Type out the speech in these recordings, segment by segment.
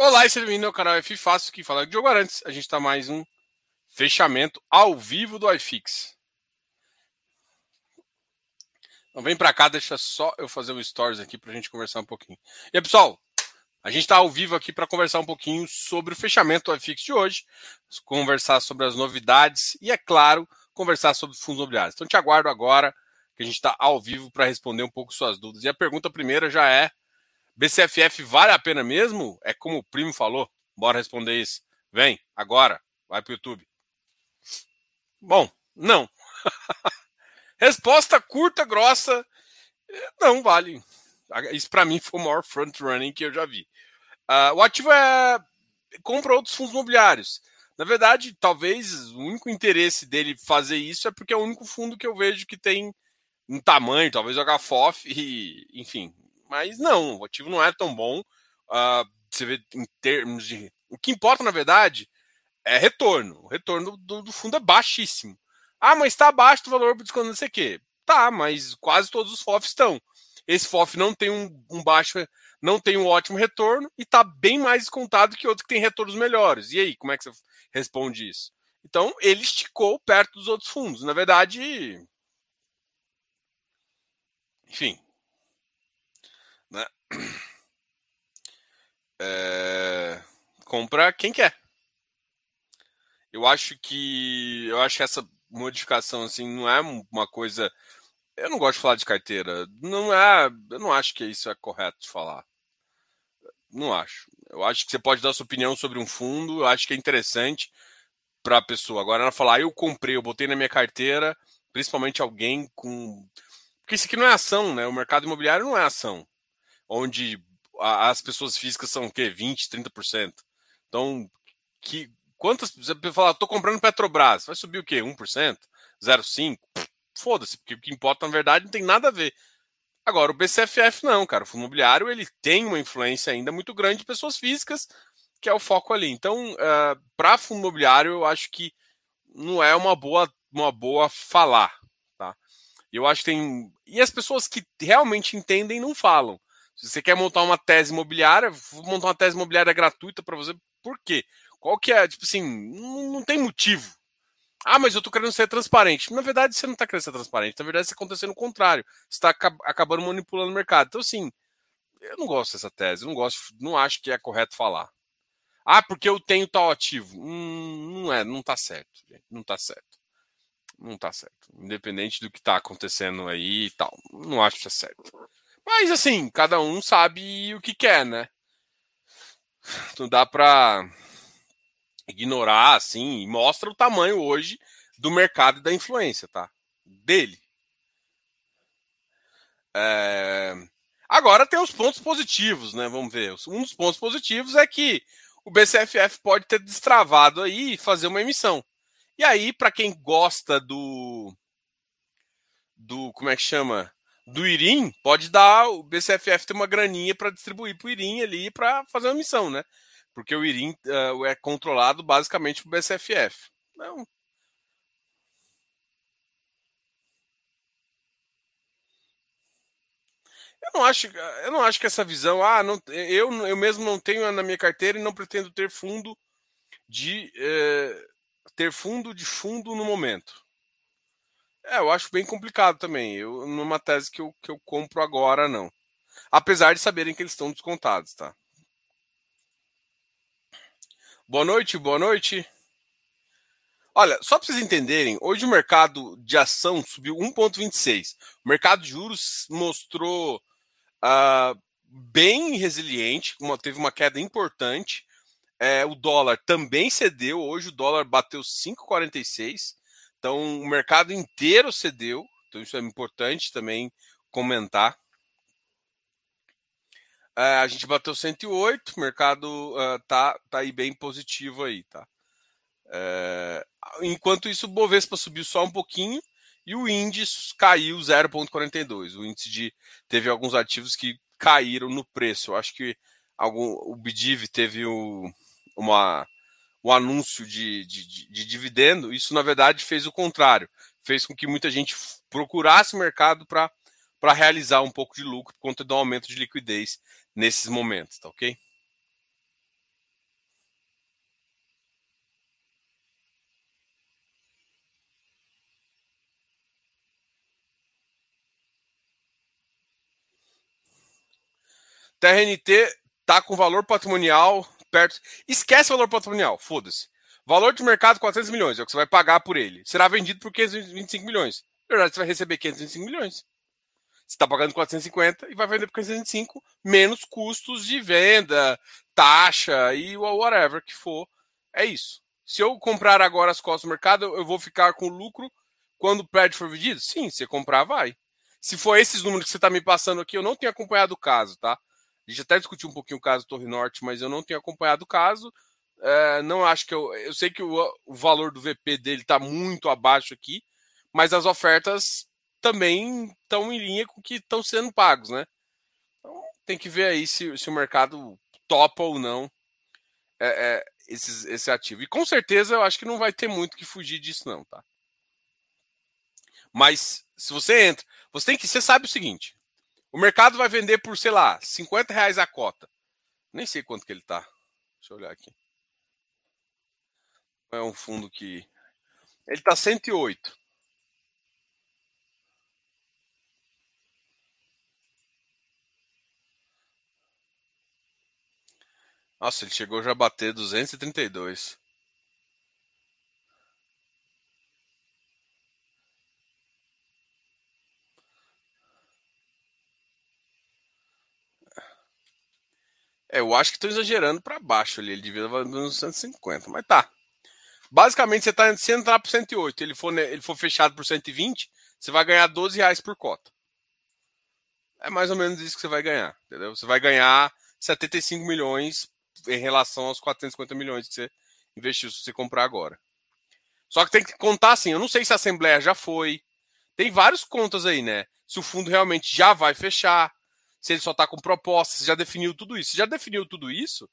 Olá e seja bem-vindo ao canal F Fácil, que fala de Diogo Arantes. A gente está mais um fechamento ao vivo do iFix. Então vem para cá, deixa só eu fazer um stories aqui para a gente conversar um pouquinho. E aí, pessoal, a gente está ao vivo aqui para conversar um pouquinho sobre o fechamento do iFix de hoje, conversar sobre as novidades e, é claro, conversar sobre fundos imobiliários. Então te aguardo agora, que a gente está ao vivo para responder um pouco suas dúvidas. E a pergunta primeira já é BCFF vale a pena mesmo? É como o primo falou. Bora responder isso. Vem, agora. Vai pro YouTube. Bom, não. Resposta curta, grossa. Não vale. Isso para mim foi o maior front running que eu já vi. Uh, o ativo é compra outros fundos imobiliários. Na verdade, talvez o único interesse dele fazer isso é porque é o único fundo que eu vejo que tem um tamanho, talvez o HFOF, e, enfim, mas não, o ativo não é tão bom. Uh, você vê em termos de. O que importa, na verdade, é retorno. O retorno do, do fundo é baixíssimo. Ah, mas está abaixo do valor de não sei o quê. Tá, mas quase todos os FOFs estão. Esse FOF não tem um, um baixo, não tem um ótimo retorno e está bem mais descontado que outro que tem retornos melhores. E aí, como é que você responde isso? Então, ele esticou perto dos outros fundos. Na verdade, enfim? É... Compra quem quer. Eu acho que eu acho que essa modificação assim não é uma coisa. Eu não gosto de falar de carteira. Não é. Eu não acho que isso é correto de falar. Não acho. Eu acho que você pode dar sua opinião sobre um fundo. Eu acho que é interessante para a pessoa. Agora ela falar, ah, eu comprei, eu botei na minha carteira, principalmente alguém com. Porque isso aqui não é ação, né? O mercado imobiliário não é ação onde as pessoas físicas são o quê? 20, 30%. Então, que quantas você falar, tô comprando Petrobras, vai subir o quê? 1%? 0,5%? Foda-se, porque o que importa na verdade não tem nada a ver. Agora, o BCFF não, cara. O fundo imobiliário ele tem uma influência ainda muito grande de pessoas físicas, que é o foco ali. Então, uh, eh, para fundo imobiliário, eu acho que não é uma boa, uma boa falar. Tá? Eu acho que tem. E as pessoas que realmente entendem não falam. Se você quer montar uma tese imobiliária, vou montar uma tese imobiliária gratuita para você. Por quê? Qual que é? Tipo assim, não, não, tem motivo. Ah, mas eu tô querendo ser transparente. Na verdade, você não tá querendo ser transparente. Na verdade, está acontecendo o contrário. Você está acabando manipulando o mercado. Então, assim, eu não gosto dessa tese. Eu não gosto, não acho que é correto falar. Ah, porque eu tenho tal ativo. Hum, não é, não tá certo, gente. Não tá certo. Não tá certo. Independente do que tá acontecendo aí e tal. Não acho que é certo. Mas assim, cada um sabe o que quer, né? Não dá pra ignorar assim, mostra o tamanho hoje do mercado e da influência, tá? Dele. É... Agora tem os pontos positivos, né? Vamos ver. Um dos pontos positivos é que o BCFF pode ter destravado aí e fazer uma emissão. E aí, para quem gosta do. Do. Como é que chama? Do Irim, pode dar o BCFF ter uma graninha para distribuir para o Irim ali para fazer uma missão, né? Porque o Irim uh, é controlado basicamente por BCFF. Não. Eu não acho, eu não acho que essa visão, ah, não, eu, eu mesmo não tenho na minha carteira e não pretendo ter fundo de eh, ter fundo de fundo no momento. É, eu acho bem complicado também. Eu numa tese que eu, que eu compro agora, não. Apesar de saberem que eles estão descontados, tá? Boa noite, boa noite. Olha, só para vocês entenderem, hoje o mercado de ação subiu 1,26. O mercado de juros mostrou uh, bem resiliente, uma, teve uma queda importante. É, o dólar também cedeu. Hoje o dólar bateu 5,46. Então, o mercado inteiro cedeu, então isso é importante também comentar. Uh, a gente bateu 108, o mercado uh, tá, tá aí bem positivo aí, tá? Uh, enquanto isso, o Bovespa subiu só um pouquinho e o índice caiu 0,42. O índice de teve alguns ativos que caíram no preço. Eu acho que algum, o Bidiv teve o, uma o anúncio de, de, de, de dividendo, isso na verdade fez o contrário, fez com que muita gente procurasse o mercado para para realizar um pouco de lucro por conta do aumento de liquidez nesses momentos, tá ok? TRNT está com valor patrimonial perto. Esquece o valor patrimonial, foda-se. Valor de mercado 400 milhões, é o que você vai pagar por ele. Será vendido por 525 milhões. Na verdade, você vai receber 525 milhões. Você está pagando 450 e vai vender por 525, menos custos de venda, taxa e whatever que for. É isso. Se eu comprar agora as costas do mercado, eu vou ficar com lucro quando o prédio for vendido? Sim, se comprar, vai. Se for esses números que você está me passando aqui, eu não tenho acompanhado o caso, tá? A gente até discutiu um pouquinho o caso Torre Norte, mas eu não tenho acompanhado o caso. É, não acho que eu. Eu sei que o, o valor do VP dele está muito abaixo aqui, mas as ofertas também estão em linha com o que estão sendo pagos, né? Então tem que ver aí se, se o mercado topa ou não é, é, esse ativo. E com certeza eu acho que não vai ter muito que fugir disso, não, tá? Mas se você entra, você tem que. Você sabe o seguinte: o mercado vai vender por, sei lá, 50 reais a cota. Nem sei quanto que ele tá. Deixa eu olhar aqui. É um fundo que. Ele tá 108. Nossa, ele chegou já a bater 232. É, eu acho que estou exagerando para baixo ali. Ele devia estar nos 150, mas tá. Basicamente, você está se entrar por 108, ele for, ele for fechado por 120, você vai ganhar 12 reais por cota. É mais ou menos isso que você vai ganhar, entendeu? Você vai ganhar 75 milhões em relação aos 450 milhões que você investiu se você comprar agora. Só que tem que contar assim, eu não sei se a Assembleia já foi. Tem várias contas aí, né? Se o fundo realmente já vai fechar, se ele só está com proposta, se já definiu tudo isso. Já definiu tudo isso,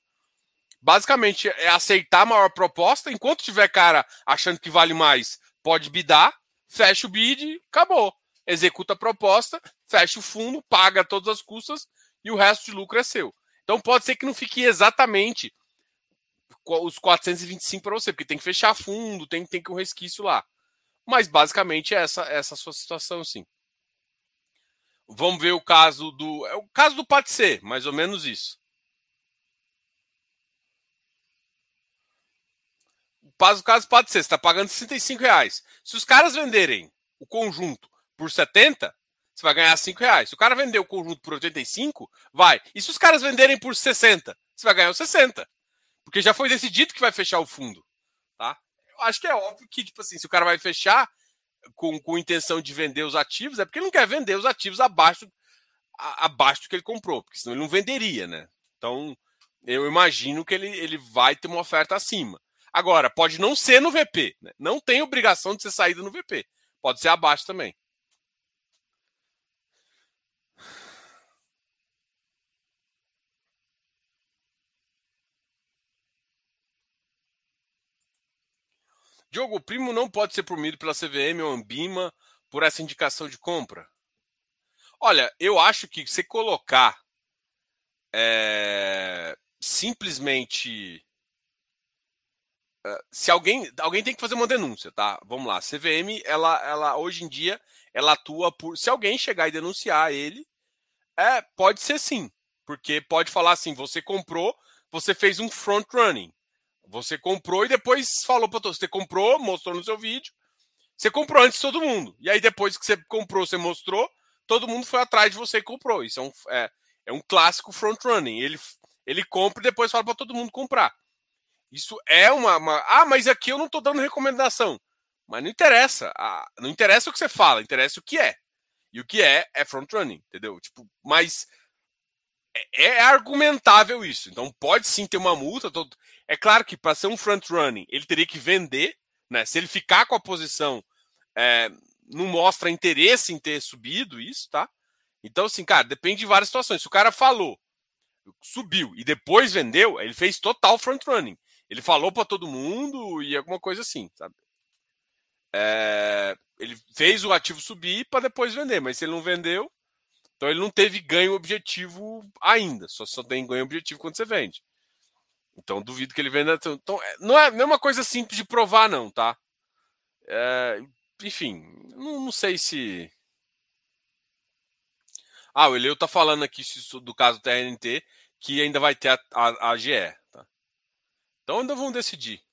basicamente é aceitar a maior proposta. Enquanto tiver cara achando que vale mais, pode bidar, fecha o bid, acabou. Executa a proposta, fecha o fundo, paga todas as custas e o resto de lucro é seu. Então pode ser que não fique exatamente os 425 para você, porque tem que fechar fundo, tem, tem que um resquício lá. Mas basicamente é essa, essa a sua situação, sim. Vamos ver o caso do. É o caso do ser, mais ou menos isso. O caso, o caso pode ser, você está pagando 65 reais. Se os caras venderem o conjunto por 70, você vai ganhar 5 reais. Se o cara vender o conjunto por 85, vai. E se os caras venderem por 60, você vai ganhar os 60. Porque já foi decidido que vai fechar o fundo. Tá? Eu acho que é óbvio que, tipo assim, se o cara vai fechar, com, com intenção de vender os ativos, é porque ele não quer vender os ativos abaixo, a, abaixo do que ele comprou, porque senão ele não venderia, né? Então, eu imagino que ele, ele vai ter uma oferta acima. Agora, pode não ser no VP, né? não tem obrigação de ser saída no VP, pode ser abaixo também. Diogo, o primo não pode ser promido pela CVM ou Ambima por essa indicação de compra? Olha, eu acho que você colocar é, simplesmente. É, se alguém. Alguém tem que fazer uma denúncia, tá? Vamos lá. A CVM, ela, ela hoje em dia, ela atua por. Se alguém chegar e denunciar ele, é, pode ser sim. Porque pode falar assim: você comprou, você fez um front running. Você comprou e depois falou para todos. Você comprou, mostrou no seu vídeo. Você comprou antes de todo mundo. E aí, depois que você comprou, você mostrou, todo mundo foi atrás de você e comprou. Isso é um, é, é um clássico front-running. Ele, ele compra e depois fala para todo mundo comprar. Isso é uma, uma, Ah, mas aqui eu não estou dando recomendação. Mas não interessa. Ah, não interessa o que você fala, interessa o que é. E o que é é front-running, entendeu? Tipo, mas é, é argumentável isso. Então pode sim ter uma multa. Todo... É claro que para ser um front running, ele teria que vender, né? Se ele ficar com a posição, é, não mostra interesse em ter subido isso, tá? Então, assim, cara, depende de várias situações. Se o cara falou, subiu e depois vendeu, ele fez total front running. Ele falou para todo mundo e alguma coisa assim, sabe? É, ele fez o ativo subir para depois vender, mas se ele não vendeu, então ele não teve ganho objetivo ainda. Só, só tem ganho objetivo quando você vende. Então duvido que ele venda. Então, é, não é, não é uma coisa simples de provar, não, tá? É, enfim, não, não, sei se. Ah, o Eleu tá falando aqui do caso TNT, que ainda vai ter a, a, a GE. Tá? Então ainda vão decidir.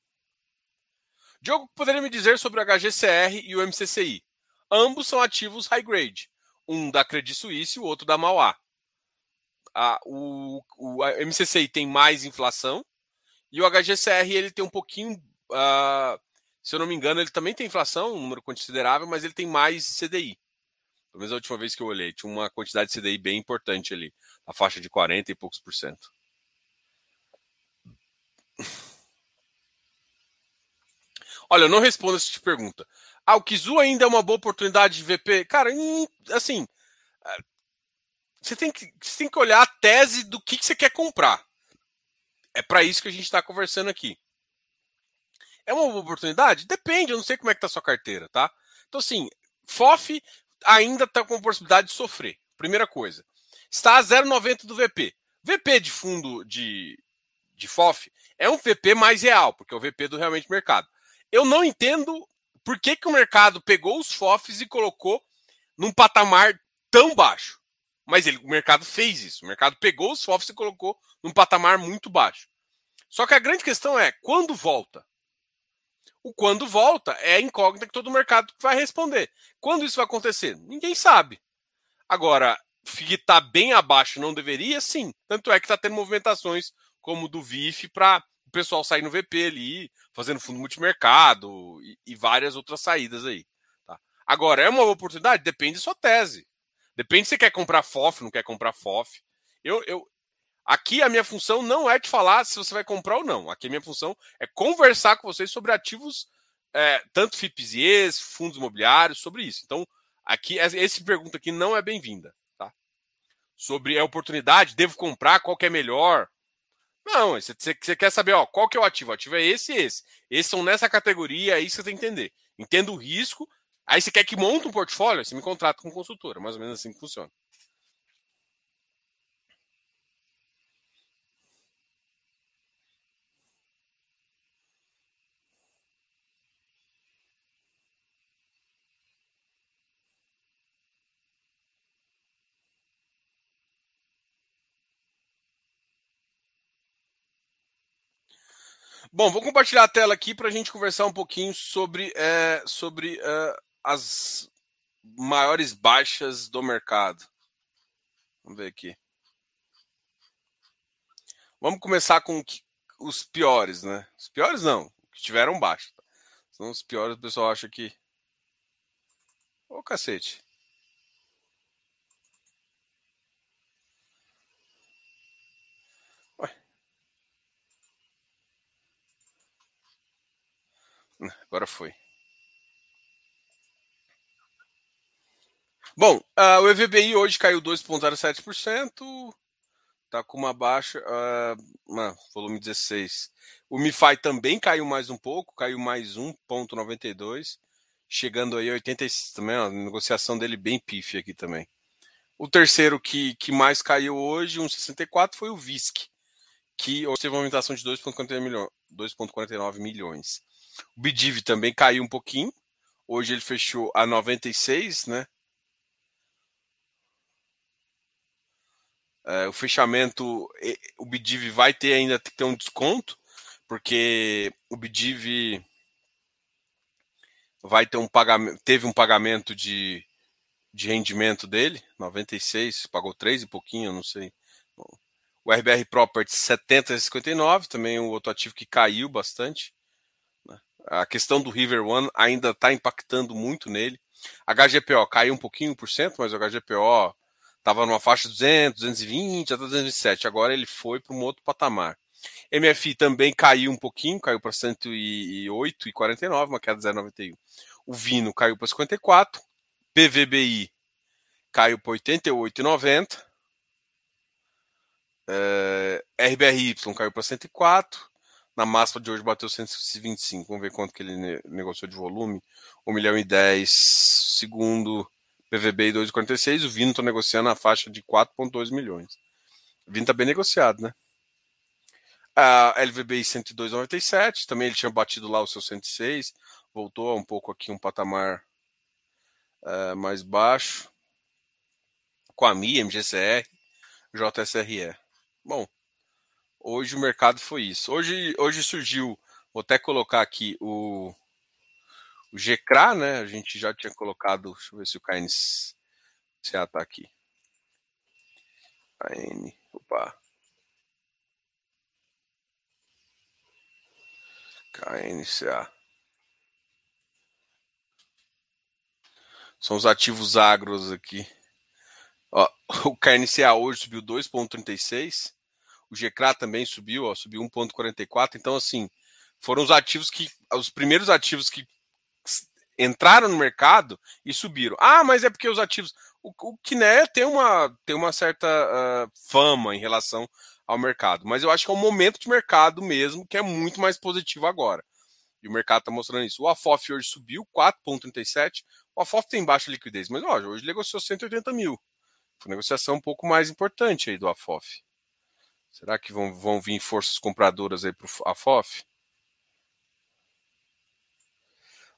Diogo, poderia me dizer sobre o HGCR e o MCCI? Ambos são ativos high grade. Um da Credit Suisse e o outro da Mauá. A, o, o MCCI tem mais inflação e o HGCR ele tem um pouquinho. Uh, se eu não me engano, ele também tem inflação, um número considerável, mas ele tem mais CDI. Pelo menos a última vez que eu olhei, tinha uma quantidade de CDI bem importante ali, a faixa de 40 e poucos por cento. Olha, eu não respondo essa pergunta. Ah, o Kizu ainda é uma boa oportunidade de VP? Cara, assim, é, você tem que, você tem que olhar a tese do que, que você quer comprar. É para isso que a gente está conversando aqui. É uma oportunidade? Depende, eu não sei como é que tá a sua carteira, tá? Então, assim, FOF ainda está com a possibilidade de sofrer. Primeira coisa. Está a 0,90 do VP. VP de fundo de, de FOF é um VP mais real, porque é o VP do realmente mercado. Eu não entendo por que, que o mercado pegou os FOFs e colocou num patamar tão baixo. Mas ele, o mercado fez isso. O mercado pegou os FOFs e colocou num patamar muito baixo. Só que a grande questão é quando volta. O quando volta é a incógnita que todo mercado vai responder. Quando isso vai acontecer? Ninguém sabe. Agora, está bem abaixo não deveria, sim. Tanto é que está tendo movimentações como do VIF para o pessoal sair no VP ali, fazendo fundo multimercado e, e várias outras saídas aí. Tá? Agora, é uma oportunidade? Depende da sua tese. Depende se você quer comprar FOF, não quer comprar FOF. Eu, eu, Aqui a minha função não é te falar se você vai comprar ou não. Aqui a minha função é conversar com vocês sobre ativos, é, tanto FIPs e fundos imobiliários, sobre isso. Então, aqui essa pergunta aqui não é bem-vinda. Tá? Sobre a oportunidade, devo comprar, qual que é melhor? Não, você, você quer saber ó, qual que é o ativo. O ativo é esse e esse. Esses são nessa categoria, é isso que você tem que entender. Entenda o risco. Aí você quer que monte um portfólio, você me contrata com consultora. Mais ou menos assim que funciona. Bom, vou compartilhar a tela aqui para a gente conversar um pouquinho sobre, é, sobre é, as maiores baixas do mercado. Vamos ver aqui. Vamos começar com os piores, né? Os piores não, que tiveram baixa. São os piores, o pessoal acha que. Ô cacete. Agora foi. Bom, uh, o EVBI hoje caiu 2,07%, tá com uma baixa, uh, volume 16. O MiFi também caiu mais um pouco, caiu mais 1,92, chegando aí a 86 também, ó, a negociação dele bem pife aqui também. O terceiro que, que mais caiu hoje, 1,64, foi o VISC, que teve uma aumentação de 2,49 milhões. O Bidiv também caiu um pouquinho. Hoje ele fechou a 96, né? É, o fechamento, o Bidiv vai ter ainda que ter um desconto, porque o Bidiv vai ter um pagamento, teve um pagamento de, de rendimento dele, 96, pagou 3 e pouquinho, não sei. O RBR Properties 70,59, também um outro ativo que caiu bastante. A questão do River One ainda está impactando muito nele. HGPO caiu um pouquinho por cento, mas o HGPO estava numa faixa de 200, 220 até 207. Agora ele foi para um outro patamar. MFI também caiu um pouquinho, caiu para 108,49, uma queda de 0,91. O Vino caiu para 54. PVBI caiu para 88,90. É, RBRY caiu para 104. Na máxima de hoje bateu 125. Vamos ver quanto que ele negociou de volume. 1 milhão e 10. Segundo PVB 2,46. O Vino está negociando a faixa de 4,2 milhões. O Vino está bem negociado, né? A LVBI 102,97. Também ele tinha batido lá o seu 106. Voltou um pouco aqui um patamar uh, mais baixo. Coami, MGCR, JSRE. Bom, hoje o mercado foi isso. Hoje, hoje surgiu, vou até colocar aqui o, o GCRA, né? A gente já tinha colocado, deixa eu ver se o KNCA está aqui. KN, opa. KNCA. São os ativos agros aqui. Ó, o KNCA hoje subiu 2,36. O GCRA também subiu, ó, subiu 1,44. Então, assim, foram os ativos que. Os primeiros ativos que entraram no mercado e subiram. Ah, mas é porque os ativos. O, o Kiné tem uma, tem uma certa uh, fama em relação ao mercado. Mas eu acho que é um momento de mercado mesmo que é muito mais positivo agora. E o mercado está mostrando isso. O AFOF hoje subiu 4,37. O AFOF tem baixa liquidez, mas ó, hoje negociou 180 mil. Foi uma negociação um pouco mais importante aí do AFOF. Será que vão, vão vir forças compradoras aí para o AFOF?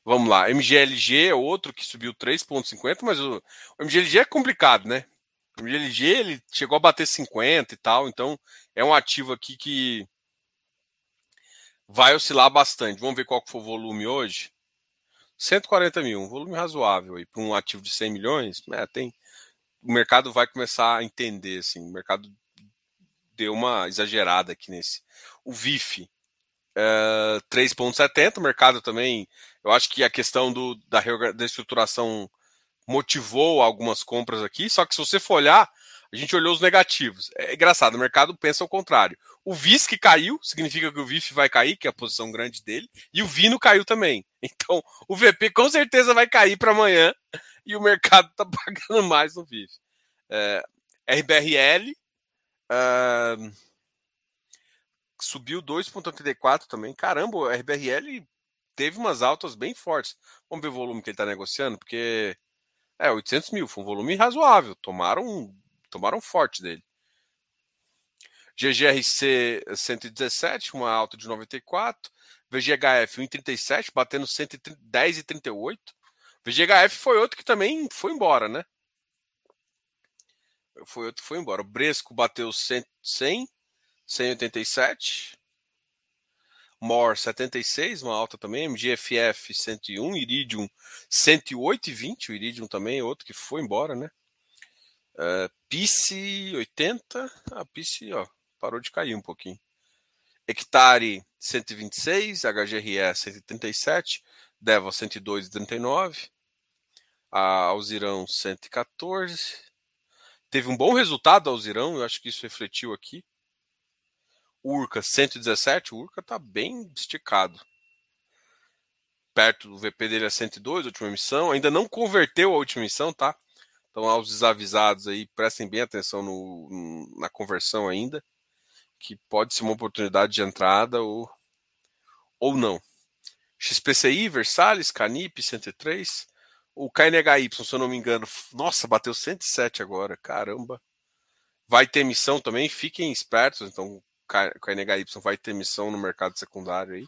Vamos lá, MGLG é outro que subiu 3,50, mas o, o MGLG é complicado, né? O MGLG ele chegou a bater 50 e tal, então é um ativo aqui que vai oscilar bastante. Vamos ver qual que foi o volume hoje. 140 mil, um volume razoável aí para um ativo de 100 milhões. Né, tem, o mercado vai começar a entender, assim, o mercado deu uma exagerada aqui nesse. O VIF, é, 3,70, o mercado também, eu acho que a questão do, da, da estruturação motivou algumas compras aqui, só que se você for olhar, a gente olhou os negativos. É engraçado, o mercado pensa o contrário. O VIS que caiu, significa que o VIF vai cair, que é a posição grande dele, e o VINO caiu também. Então, o VP com certeza vai cair para amanhã e o mercado está pagando mais no VIF. É, RBRL é, subiu 2,84 também. Caramba, o RBRL teve umas altas bem fortes. Vamos ver o volume que ele está negociando, porque é 800 mil, foi um volume razoável. Tomaram tomaram forte dele. GGRC 117, uma alta de 94. VGHF 1,37, batendo 110,38. VGHF foi outro que também foi embora, né? Foi outro que foi embora. O Bresco bateu 100, 100 187. MOR 76, uma alta também. MGFF 101. Iridium 108,20. O Iridium também é outro que foi embora, né? Uh, PICE 80, a PICE ó, parou de cair um pouquinho. Hectare 126, HGRE 137, Deva 102,39, a Alzirão 114. Teve um bom resultado Alzirão, eu acho que isso refletiu aqui. Urca 117, o Urca está bem esticado. Perto do VP dele é 102, última emissão. Ainda não converteu a última emissão, tá? Então, aos desavisados aí, prestem bem atenção no, na conversão ainda, que pode ser uma oportunidade de entrada ou, ou não. XPCI, Versalhes, Canip, 103. O KNHY, se eu não me engano, nossa, bateu 107 agora, caramba. Vai ter missão também, fiquem espertos, então o KNHY vai ter missão no mercado secundário aí.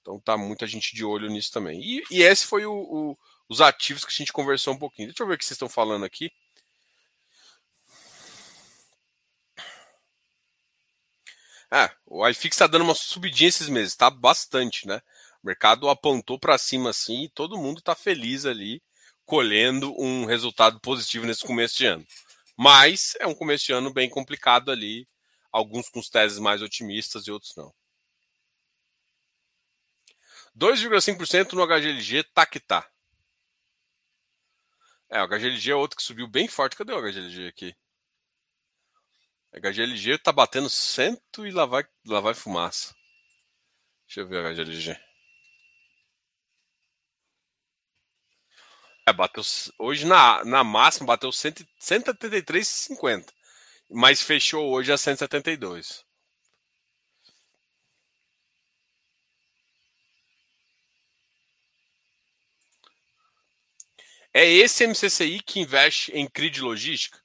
Então tá muita gente de olho nisso também. E, e esse foi o, o os ativos que a gente conversou um pouquinho. Deixa eu ver o que vocês estão falando aqui. Ah, o iFix está dando uma subidinha esses meses, tá bastante, né? O mercado apontou para cima assim e todo mundo está feliz ali, colhendo um resultado positivo nesse começo de ano. Mas é um começo de ano bem complicado ali, alguns com teses mais otimistas e outros não. 2,5% no HGLG tá que tá. É, o HGLG é outro que subiu bem forte. Cadê o HGLG aqui? O HGLG tá batendo cento e lá vai, lá vai fumaça. Deixa eu ver o HGLG. É, bateu, hoje na, na máxima bateu 173,50. Mas fechou hoje a 172. É esse MCCI que investe em CRI de logística?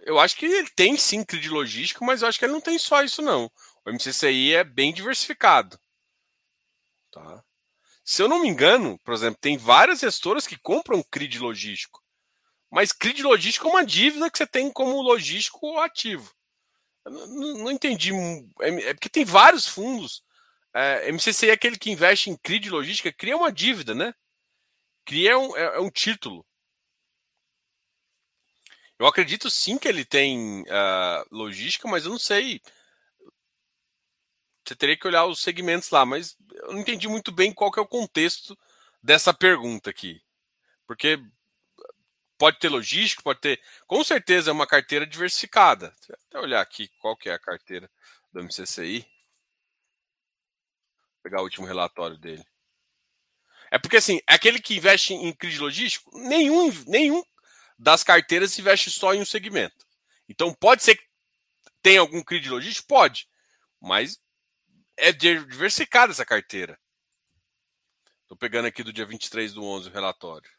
Eu acho que ele tem sim CRI de logística, mas eu acho que ele não tem só isso, não. O MCCI é bem diversificado. Tá? Se eu não me engano, por exemplo, tem várias gestoras que compram CRI de logístico. Mas CRI de logística é uma dívida que você tem como logístico ativo. Não, não, entendi. É, é porque tem vários fundos. É, é aquele que investe em CRI de logística, cria uma dívida, né? Cria um, é, é um título. Eu acredito sim que ele tem uh, logística, mas eu não sei. Você teria que olhar os segmentos lá, mas eu não entendi muito bem qual que é o contexto dessa pergunta aqui. Porque pode ter logístico, pode ter. Com certeza é uma carteira diversificada. Vou até olhar aqui qual que é a carteira do MCCI. Vou pegar o último relatório dele. É porque assim, aquele que investe em CRID logístico, nenhum, nenhum das carteiras investe só em um segmento. Então pode ser que tenha algum CRID logístico? Pode. Mas é diversificada essa carteira. Estou pegando aqui do dia 23 do 11 o relatório.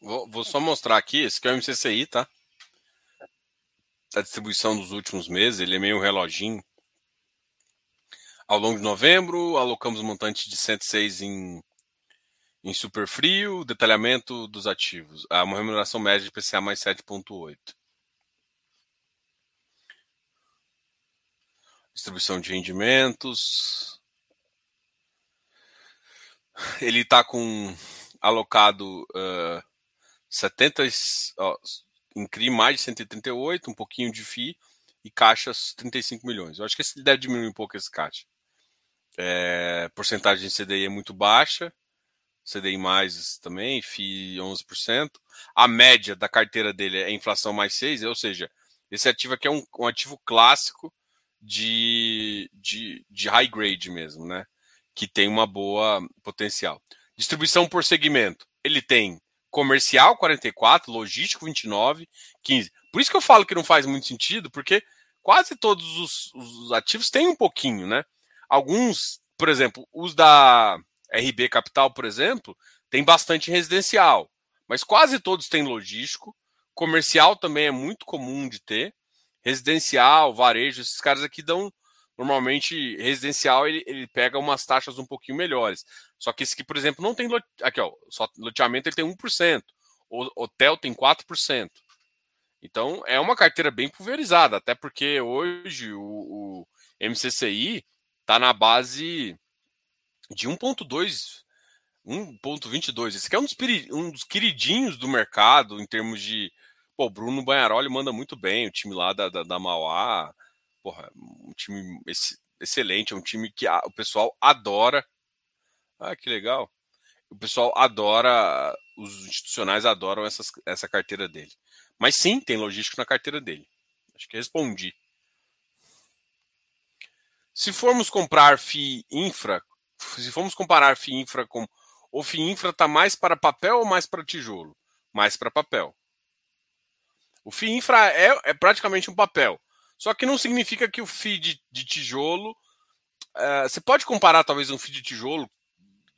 Vou, vou, só mostrar aqui, esse aqui é o MCCI, tá? A distribuição dos últimos meses, ele é meio reloginho. Ao longo de novembro, alocamos um montante de 106 em, em super frio, detalhamento dos ativos. Ah, uma remuneração média de PCA mais 7,8. Distribuição de rendimentos. Ele está com alocado uh, 70, ó, em CRI mais de 138, um pouquinho de FI e caixas 35 milhões. Eu acho que esse deve diminuir um pouco esse caixa. É, porcentagem de CDI é muito baixa, CDI mais também, FI 11%. A média da carteira dele é inflação mais 6, ou seja, esse ativo aqui é um, um ativo clássico de, de, de high grade mesmo, né? Que tem uma boa potencial. Distribuição por segmento. Ele tem comercial 44, logístico 29, 15. Por isso que eu falo que não faz muito sentido, porque quase todos os, os ativos têm um pouquinho, né? Alguns, por exemplo, os da RB Capital, por exemplo, tem bastante residencial, mas quase todos têm logístico. Comercial também é muito comum de ter. Residencial, varejo, esses caras aqui dão normalmente residencial ele, ele pega umas taxas um pouquinho melhores. Só que esse aqui, por exemplo, não tem aqui, ó, só loteamento ele tem 1%, o hotel tem 4%. Então é uma carteira bem pulverizada, até porque hoje o, o MCCI está na base de 1.2 1.22. Esse aqui é um dos, um dos queridinhos do mercado em termos de. Pô, Bruno Banharoli manda muito bem, o time lá da, da, da Mauá porra, um time excelente, é um time que o pessoal adora. Ah, que legal. O pessoal adora, os institucionais adoram essas, essa carteira dele. Mas sim, tem logístico na carteira dele. Acho que respondi. Se formos comprar FI Infra, se formos comparar FI Infra com. O FI Infra está mais para papel ou mais para tijolo? Mais para papel. O FI Infra é, é praticamente um papel. Só que não significa que o feed de tijolo. Uh, você pode comparar talvez um feed de tijolo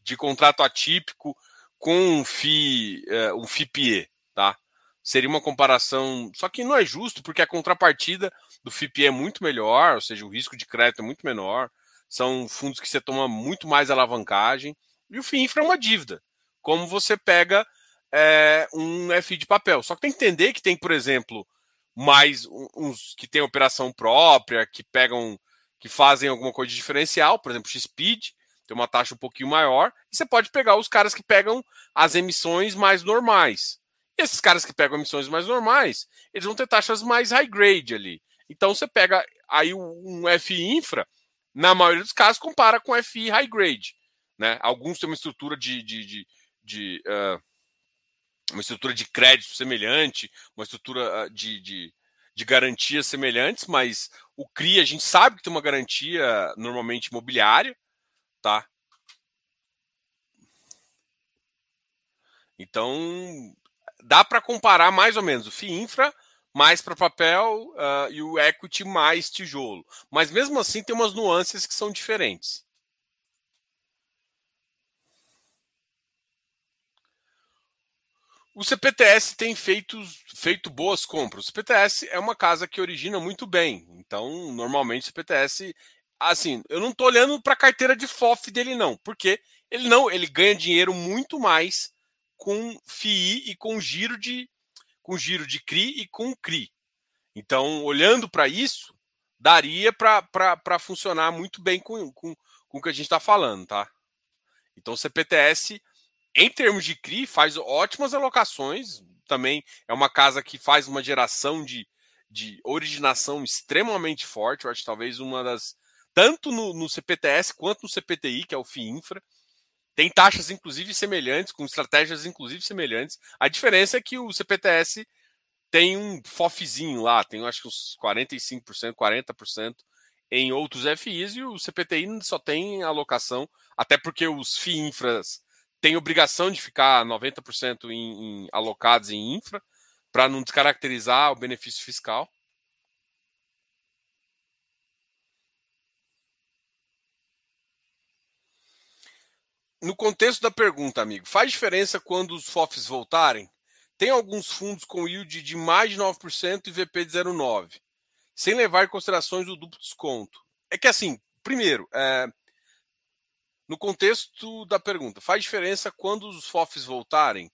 de contrato atípico com um FII, uh, um FIPE, tá? Seria uma comparação. Só que não é justo, porque a contrapartida do FIPE é muito melhor, ou seja, o risco de crédito é muito menor. São fundos que você toma muito mais alavancagem. E o FII infra é uma dívida. Como você pega é, um FI de papel. Só que tem que entender que tem, por exemplo, mais uns que têm operação própria, que pegam, que fazem alguma coisa diferencial, por exemplo, X-Speed, tem uma taxa um pouquinho maior, e você pode pegar os caras que pegam as emissões mais normais. E esses caras que pegam emissões mais normais, eles vão ter taxas mais high grade ali. Então você pega aí um FI infra, na maioria dos casos, compara com FI high grade. Né? Alguns têm uma estrutura de, de, de, de uh, uma estrutura de crédito semelhante, uma estrutura ah, de, de, de garantias semelhantes, mas o CRI a gente sabe que tem uma garantia normalmente imobiliária, tá? Então dá para comparar mais ou menos o FII Infra mais para papel uh, e o equity mais tijolo. Mas mesmo assim tem umas nuances que são diferentes. O CPTS tem feito, feito boas compras. O CPTS é uma casa que origina muito bem. Então, normalmente, o CPTS. Assim, eu não estou olhando para a carteira de FOF dele, não. Porque ele não, ele ganha dinheiro muito mais com FII e com giro de com giro de CRI e com CRI. Então, olhando para isso, daria para funcionar muito bem com, com, com o que a gente está falando, tá? Então, o CPTS em termos de CRI, faz ótimas alocações. Também é uma casa que faz uma geração de, de originação extremamente forte. Eu acho talvez uma das. Tanto no, no CPTS quanto no CPTI, que é o FIINFRA. Tem taxas, inclusive, semelhantes, com estratégias, inclusive, semelhantes. A diferença é que o CPTS tem um FOFzinho lá, tem acho que uns 45%, 40% em outros FIs, e o CPTI só tem alocação, até porque os FIINFRAs tem obrigação de ficar 90% em, em alocados em infra, para não descaracterizar o benefício fiscal. No contexto da pergunta, amigo, faz diferença quando os FOFs voltarem? Tem alguns fundos com yield de mais de 9% e VP de 0,9%, sem levar em considerações o duplo desconto. É que assim, primeiro, é, no contexto da pergunta, faz diferença quando os FOFs voltarem?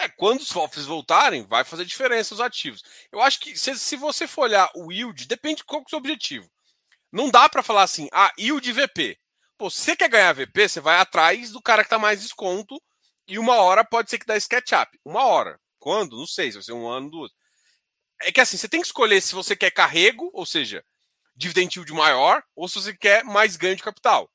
É, quando os FOFs voltarem, vai fazer diferença os ativos. Eu acho que se, se você for olhar o yield, depende de qual é o seu objetivo. Não dá para falar assim, ah, yield VP. Pô, você quer ganhar VP, você vai atrás do cara que está mais desconto e uma hora pode ser que dá SketchUp. Uma hora. Quando? Não sei, se vai ser um ano, duas. É que assim, você tem que escolher se você quer carrego, ou seja, dividend yield maior ou se você quer mais ganho de capital.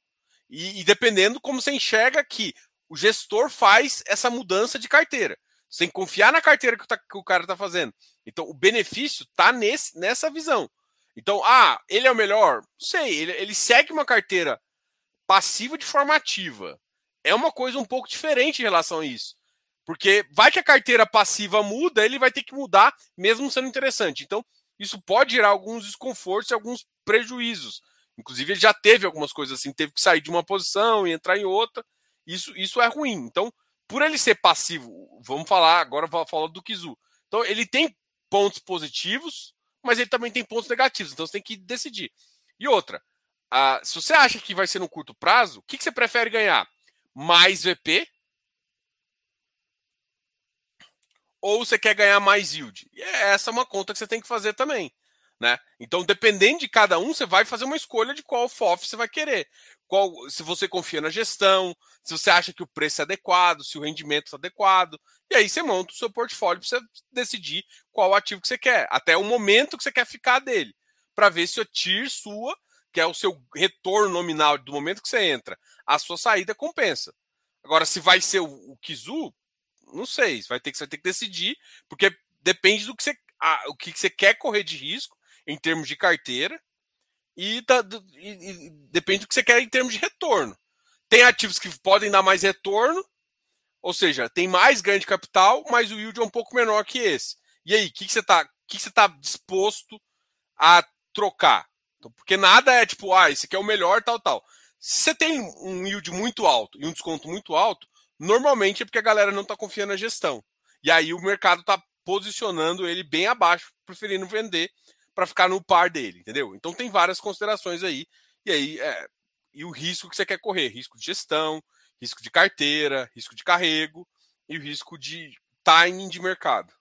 E, e dependendo como você enxerga que o gestor faz essa mudança de carteira. Você tem que confiar na carteira que, tá, que o cara está fazendo. Então, o benefício está nessa visão. Então, ah, ele é o melhor? Não sei, ele, ele segue uma carteira passiva de forma ativa. É uma coisa um pouco diferente em relação a isso. Porque vai que a carteira passiva muda, ele vai ter que mudar, mesmo sendo interessante. Então, isso pode gerar alguns desconfortos e alguns prejuízos. Inclusive, ele já teve algumas coisas assim, teve que sair de uma posição e entrar em outra. Isso, isso é ruim. Então, por ele ser passivo, vamos falar agora falar do Kizu. Então, ele tem pontos positivos, mas ele também tem pontos negativos. Então, você tem que decidir. E outra, uh, se você acha que vai ser no curto prazo, o que, que você prefere ganhar? Mais VP ou você quer ganhar mais yield? E essa é uma conta que você tem que fazer também. Né? Então, dependendo de cada um, você vai fazer uma escolha de qual FOF você vai querer. Qual, se você confia na gestão, se você acha que o preço é adequado, se o rendimento é adequado. E aí você monta o seu portfólio para você decidir qual ativo que você quer, até o momento que você quer ficar dele, para ver se o TIR sua, que é o seu retorno nominal do momento que você entra, a sua saída compensa. Agora, se vai ser o, o Kizu, não sei, vai ter que, vai ter que decidir, porque depende do que você, a, o que você quer correr de risco em termos de carteira e, da, do, e, e, depende do que você quer em termos de retorno. Tem ativos que podem dar mais retorno, ou seja, tem mais ganho de capital, mas o yield é um pouco menor que esse. E aí, o que, que você está que que tá disposto a trocar? Então, porque nada é tipo, ah, esse aqui é o melhor, tal, tal. Se você tem um yield muito alto e um desconto muito alto, Normalmente é porque a galera não está confiando na gestão. E aí o mercado está posicionando ele bem abaixo, preferindo vender para ficar no par dele, entendeu? Então tem várias considerações aí. E aí é, e o risco que você quer correr, risco de gestão, risco de carteira, risco de carrego e o risco de timing de mercado.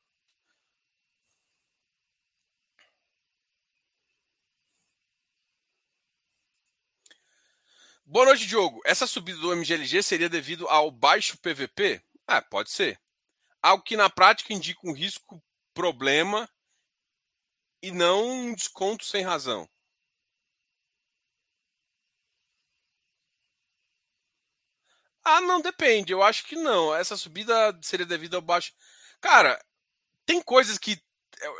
Boa noite, Diogo. Essa subida do MGLG seria devido ao baixo PVP? Ah, pode ser. Algo que na prática indica um risco problema e não um desconto sem razão. Ah, não, depende. Eu acho que não. Essa subida seria devido ao baixo. Cara, tem coisas que.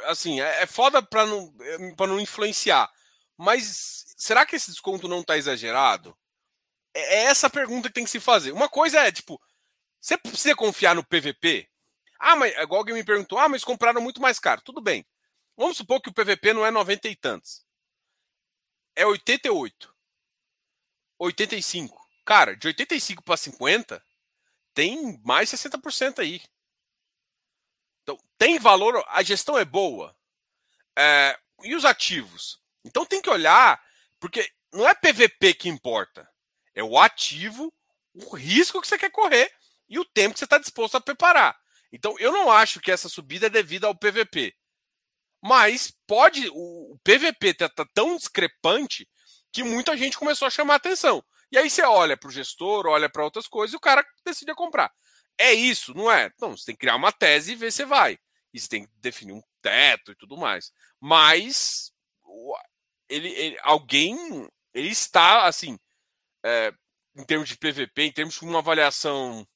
Assim, é, é foda para não, pra não influenciar. Mas será que esse desconto não está exagerado? É, é essa pergunta que tem que se fazer. Uma coisa é, tipo, você precisa confiar no PVP? Ah, mas igual alguém me perguntou, ah, mas compraram muito mais caro. Tudo bem. Vamos supor que o PVP não é 90 e tantos. É 88. 85. Cara, de 85 para 50, tem mais 60% aí. Então, tem valor, a gestão é boa. É, e os ativos? Então tem que olhar, porque não é PVP que importa. É o ativo, o risco que você quer correr e o tempo que você está disposto a preparar. Então eu não acho que essa subida é devida ao PVP. Mas pode. O PVP tá, tá tão discrepante que muita gente começou a chamar atenção. E aí você olha para o gestor, olha para outras coisas e o cara decide comprar. É isso, não é? Então, você tem que criar uma tese e ver se vai. E você tem que definir um teto e tudo mais. Mas ele, ele alguém ele está assim é, em termos de PVP, em termos de uma avaliação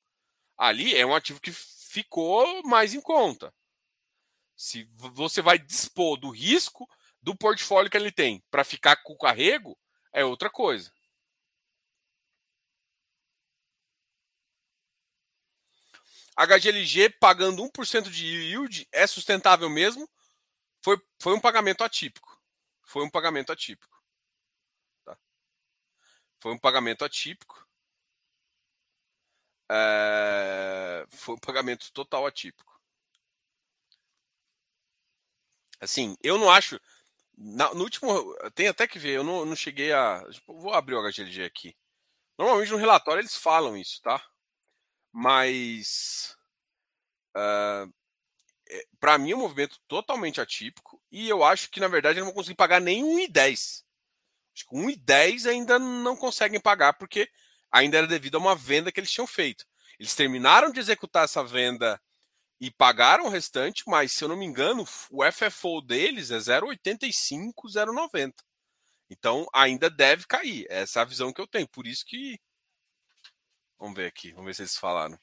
ali, é um ativo que ficou mais em conta. Se você vai dispor do risco do portfólio que ele tem para ficar com o carrego, é outra coisa. HGLG pagando 1% de yield é sustentável mesmo? Foi, foi um pagamento atípico. Foi um pagamento atípico. Foi um pagamento atípico. É, foi um pagamento total atípico. Assim, eu não acho. Na, no último. Tem até que ver, eu não, não cheguei a. Vou abrir o HGLG aqui. Normalmente no relatório eles falam isso, tá? Mas. Uh, é, para mim é um movimento totalmente atípico e eu acho que na verdade eu não vou conseguir pagar nem 1,10. Acho que 1,10 ainda não conseguem pagar porque ainda era devido a uma venda que eles tinham feito. Eles terminaram de executar essa venda e pagaram o restante, mas se eu não me engano, o FFO deles é 0,85, 0,90. Então ainda deve cair. Essa é a visão que eu tenho. Por isso que. Vamos ver aqui, vamos ver se eles falaram.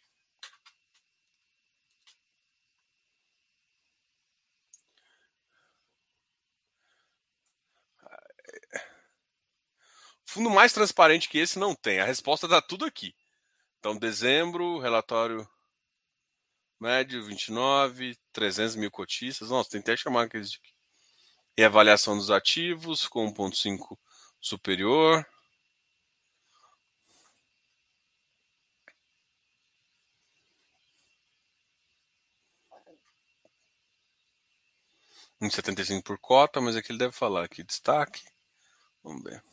Fundo mais transparente que esse não tem. A resposta está tudo aqui. Então, dezembro, relatório médio 29, 300 mil cotistas. Nossa, até chamar aqueles de reavaliação dos ativos com 1,5 superior. Um 75 por cota, mas aqui ele deve falar aqui destaque. Vamos ver.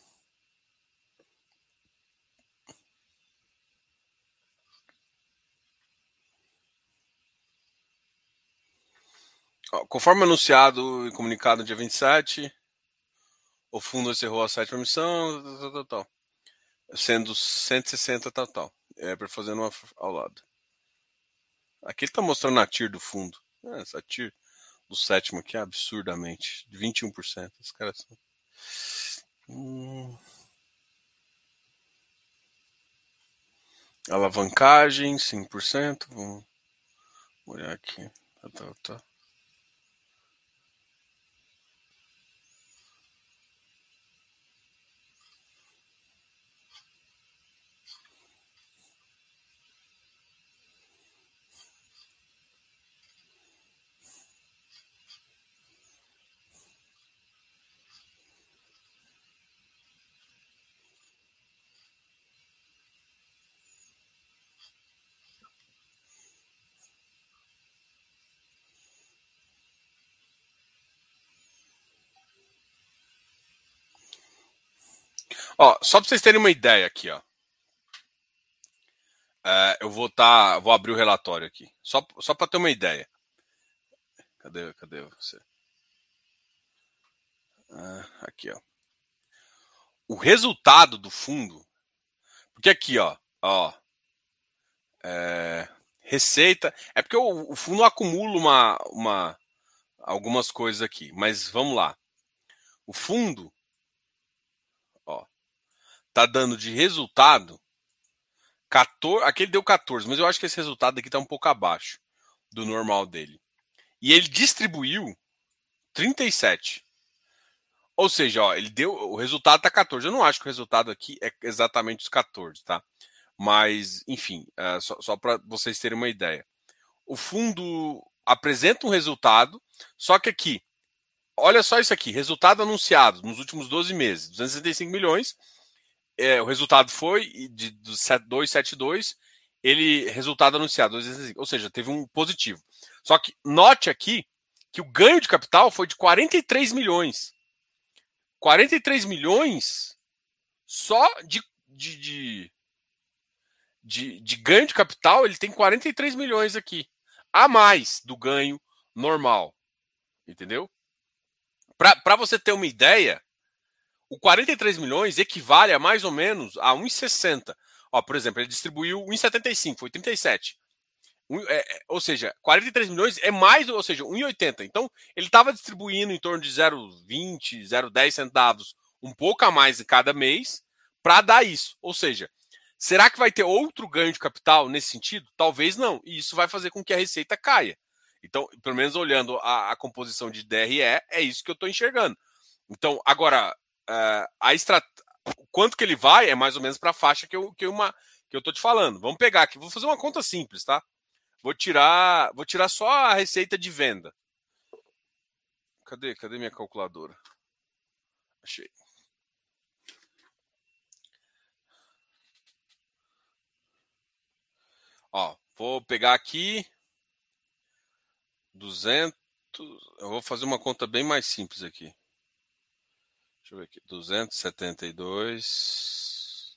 Conforme anunciado e comunicado no dia 27, o fundo encerrou a sétima missão, tal, tal, tal, sendo 160 tal, tal. É, para fazer uma ao lado. Aqui ele está mostrando a TIR do fundo. É, essa TIR do sétimo aqui é absurdamente. De 21%. Os caras são. Hum... Alavancagem, 5%. Vamos olhar aqui. Tá, tá, tá. Ó, só para vocês terem uma ideia aqui, ó. É, eu vou tá, vou abrir o relatório aqui, só, só para ter uma ideia. Cadê, cadê você? Ah, aqui, ó. O resultado do fundo, porque aqui, ó, ó, é, receita, é porque o, o fundo acumula uma, uma, algumas coisas aqui, mas vamos lá. O fundo tá dando de resultado 14, aquele deu 14, mas eu acho que esse resultado aqui tá um pouco abaixo do normal dele. E ele distribuiu 37. Ou seja, ó, ele deu o resultado tá 14. Eu não acho que o resultado aqui é exatamente os 14, tá? Mas, enfim, é, só, só para vocês terem uma ideia. o fundo apresenta um resultado, só que aqui, olha só isso aqui, resultado anunciado nos últimos 12 meses, 265 milhões, é, o resultado foi de, do 272, ele resultado anunciado, 265, ou seja, teve um positivo. Só que note aqui que o ganho de capital foi de 43 milhões. 43 milhões só de, de, de, de, de ganho de capital, ele tem 43 milhões aqui. A mais do ganho normal. Entendeu? Para você ter uma ideia, o 43 milhões equivale a mais ou menos a 1,60. Ó, por exemplo, ele distribuiu 1,75, foi 37. Um, é, é, ou seja, 43 milhões é mais, ou seja, 1,80. Então, ele estava distribuindo em torno de 0,20, 0,10 centavos, um pouco a mais em cada mês, para dar isso. Ou seja, será que vai ter outro ganho de capital nesse sentido? Talvez não. E isso vai fazer com que a receita caia. Então, pelo menos olhando a, a composição de DRE, é isso que eu estou enxergando. Então, agora, uh, a estrat... quanto que ele vai é mais ou menos para a faixa que eu, que, uma, que eu tô te falando. Vamos pegar aqui, vou fazer uma conta simples, tá? Vou tirar, vou tirar só a receita de venda. Cadê? Cadê minha calculadora? Achei. Ó, vou pegar aqui 200. Eu vou fazer uma conta bem mais simples aqui. Deixa eu ver aqui. 272.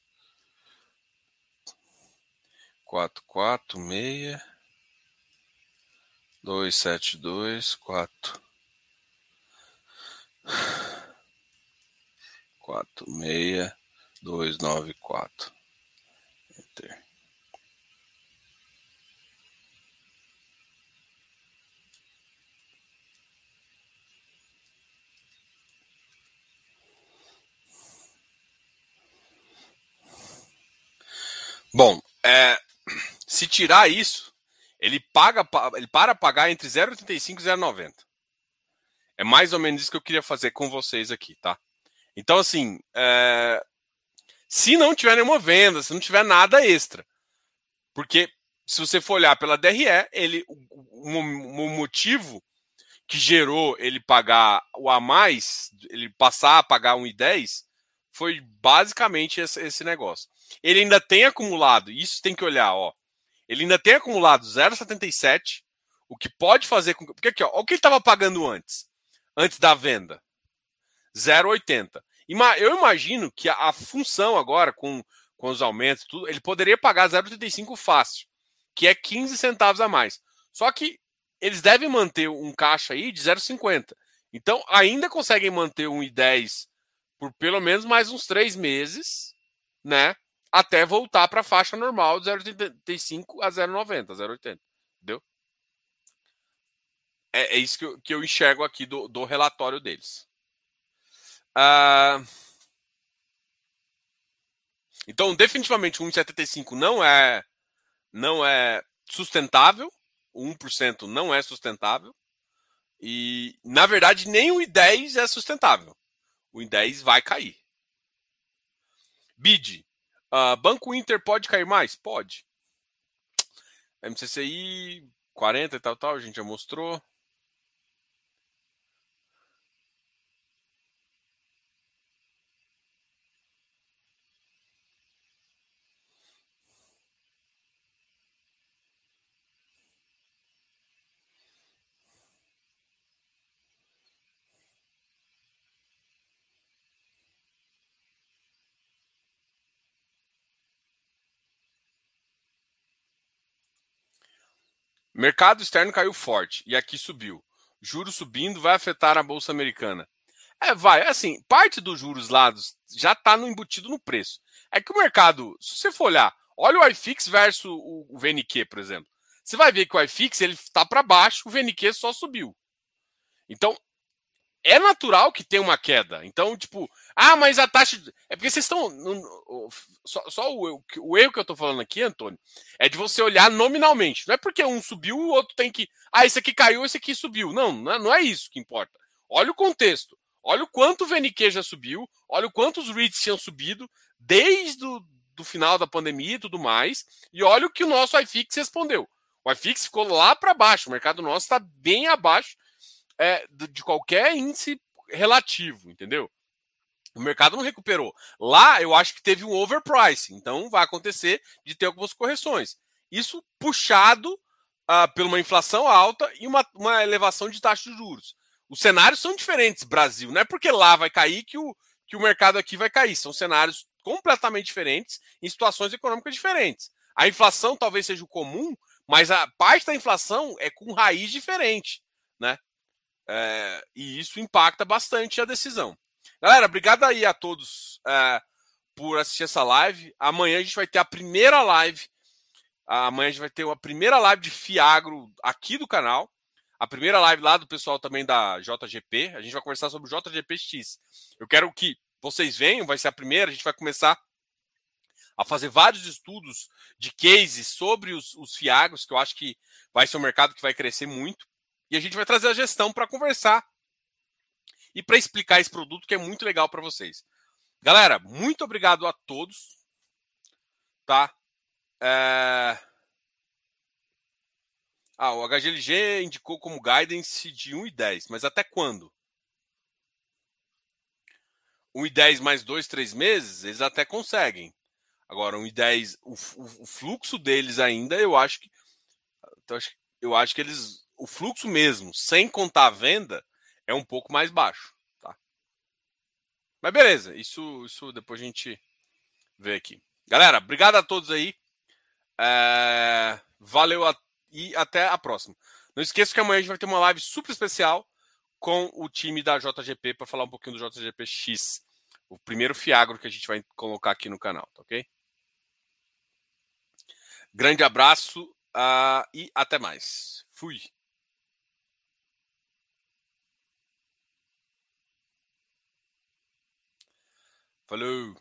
446 dois sete dois. quatro. quatro meia. dois nove quatro. Enter Bom, é, se tirar isso, ele paga, ele para pagar entre 0,85 e 0,90. É mais ou menos isso que eu queria fazer com vocês aqui, tá? Então, assim, é... se não tiver nenhuma venda, se não tiver nada extra, porque se você for olhar pela DRE, ele, o, o motivo que gerou ele pagar o a mais, ele passar a pagar 1,10, foi basicamente esse, esse negócio. Ele ainda tem acumulado, isso tem que olhar, ó. Ele ainda tem acumulado 0,77, o que pode fazer com. Porque aqui, ó, o que ele estava pagando antes, antes da venda? 0,80. Eu imagino que a, função agora, com, com os aumentos, tudo, ele poderia pagar 0,85 fácil, que é 15 centavos a mais. Só que eles devem manter um caixa aí de 0,50. Então, ainda conseguem manter um 1,10 por pelo menos mais uns três meses, né? Até voltar para a faixa normal de 0,85 a 0,90, 0,80. Entendeu? É, é isso que eu, que eu, enxergo aqui do, do relatório deles. Ah, então, definitivamente, o 1,75 não é, não é sustentável. O 1% não é sustentável. E, na verdade, nem o I10 é sustentável. O I10 vai cair. BID. Uh, Banco Inter pode cair mais? Pode. MCCI 40 e tal, tal, a gente já mostrou. Mercado externo caiu forte e aqui subiu. Juros subindo vai afetar a bolsa americana. É, vai. Assim, parte dos juros lá já está embutido no preço. É que o mercado, se você for olhar, olha o iFix versus o, VNQ, por exemplo. Você vai ver que o iFix ele está para baixo, o VNQ só subiu. Então, é natural que tenha uma queda. Então, tipo, ah, mas a taxa. É porque vocês estão. Só, só o, o, erro que eu estou falando aqui, Antônio, é de você olhar nominalmente. Não é porque um subiu, o outro tem que. Ah, esse aqui caiu, esse aqui subiu. Não, não é, é isso que importa. Olha o contexto. Olha o quanto o VNQ já subiu. Olha o quanto os REITs tinham subido desde o do final da pandemia e tudo mais. E olha o que o nosso iFix respondeu. O IFIX ficou lá para baixo. O mercado nosso está bem abaixo é, de qualquer índice relativo, entendeu? O mercado não recuperou. Lá eu acho que teve um overprice, então vai acontecer de ter algumas correções. Isso puxado uh, por uma inflação alta e uma, uma elevação de taxa de juros. Os cenários são diferentes, Brasil. Não é porque lá vai cair que o, que o mercado aqui vai cair. São cenários completamente diferentes, em situações econômicas diferentes. A inflação talvez seja o comum, mas a parte da inflação é com raiz diferente, né? É, e isso impacta bastante a decisão. Galera, obrigado aí a todos é, por assistir essa live. Amanhã a gente vai ter a primeira live. Amanhã a gente vai ter a primeira live de Fiagro aqui do canal. A primeira live lá do pessoal também da JGP. A gente vai conversar sobre o JGPX. Eu quero que vocês venham, vai ser a primeira. A gente vai começar a fazer vários estudos de cases sobre os, os Fiagros, que eu acho que vai ser um mercado que vai crescer muito. E a gente vai trazer a gestão para conversar e para explicar esse produto que é muito legal para vocês. Galera, muito obrigado a todos. Tá? É... Ah, o HGLG indicou como guidance de 1,10, mas até quando? 1,10 mais 2, 3 meses, eles até conseguem. Agora, 1,10, o, o, o fluxo deles ainda, eu acho que. Eu acho que eles. O fluxo mesmo, sem contar a venda, é um pouco mais baixo, tá? Mas beleza, isso, isso depois a gente vê aqui. Galera, obrigado a todos aí. É... Valeu a... e até a próxima. Não esqueça que amanhã a gente vai ter uma live super especial com o time da JGP para falar um pouquinho do JGPX, o primeiro Fiagro que a gente vai colocar aqui no canal, tá ok? Grande abraço uh, e até mais. Fui. Falou!